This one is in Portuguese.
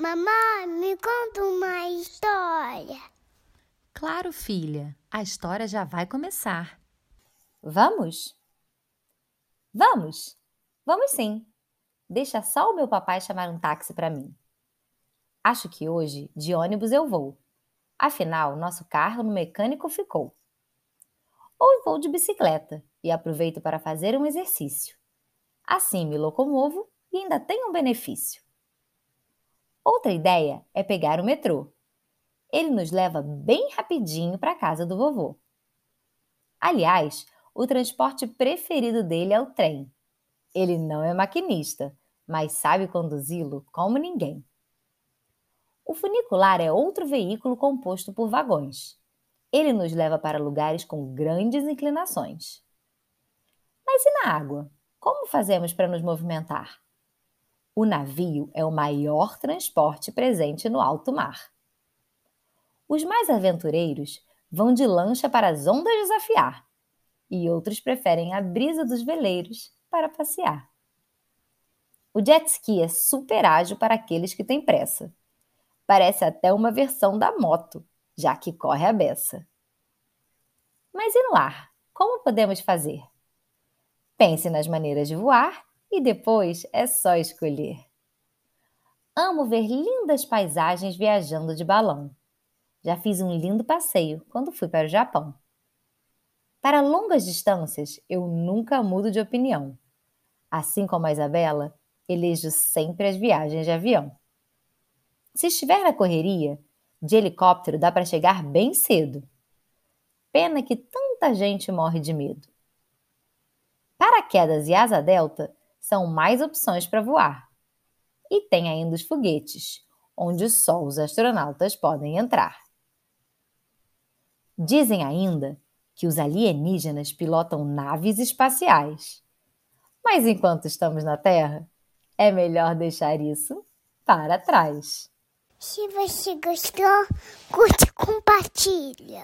Mamãe, me conta uma história. Claro, filha, a história já vai começar. Vamos? Vamos! Vamos sim! Deixa só o meu papai chamar um táxi para mim. Acho que hoje de ônibus eu vou. Afinal, nosso carro no mecânico ficou. Ou vou de bicicleta e aproveito para fazer um exercício. Assim me locomovo e ainda tenho um benefício. Outra ideia é pegar o metrô. Ele nos leva bem rapidinho para a casa do vovô. Aliás, o transporte preferido dele é o trem. Ele não é maquinista, mas sabe conduzi-lo como ninguém. O funicular é outro veículo composto por vagões. Ele nos leva para lugares com grandes inclinações. Mas e na água? Como fazemos para nos movimentar? O navio é o maior transporte presente no alto mar. Os mais aventureiros vão de lancha para as ondas desafiar, e outros preferem a brisa dos veleiros para passear. O jet ski é super ágil para aqueles que têm pressa. Parece até uma versão da moto, já que corre a beça. Mas e no ar? Como podemos fazer? Pense nas maneiras de voar e depois é só escolher. Amo ver lindas paisagens viajando de balão. Já fiz um lindo passeio quando fui para o Japão. Para longas distâncias, eu nunca mudo de opinião. Assim como a Isabela, elejo sempre as viagens de avião. Se estiver na correria, de helicóptero dá para chegar bem cedo. Pena que tanta gente morre de medo. Paraquedas e asa delta são mais opções para voar. E tem ainda os foguetes, onde só os astronautas podem entrar. Dizem ainda que os alienígenas pilotam naves espaciais. Mas enquanto estamos na Terra, é melhor deixar isso para trás. Se você gostou, curte e compartilha.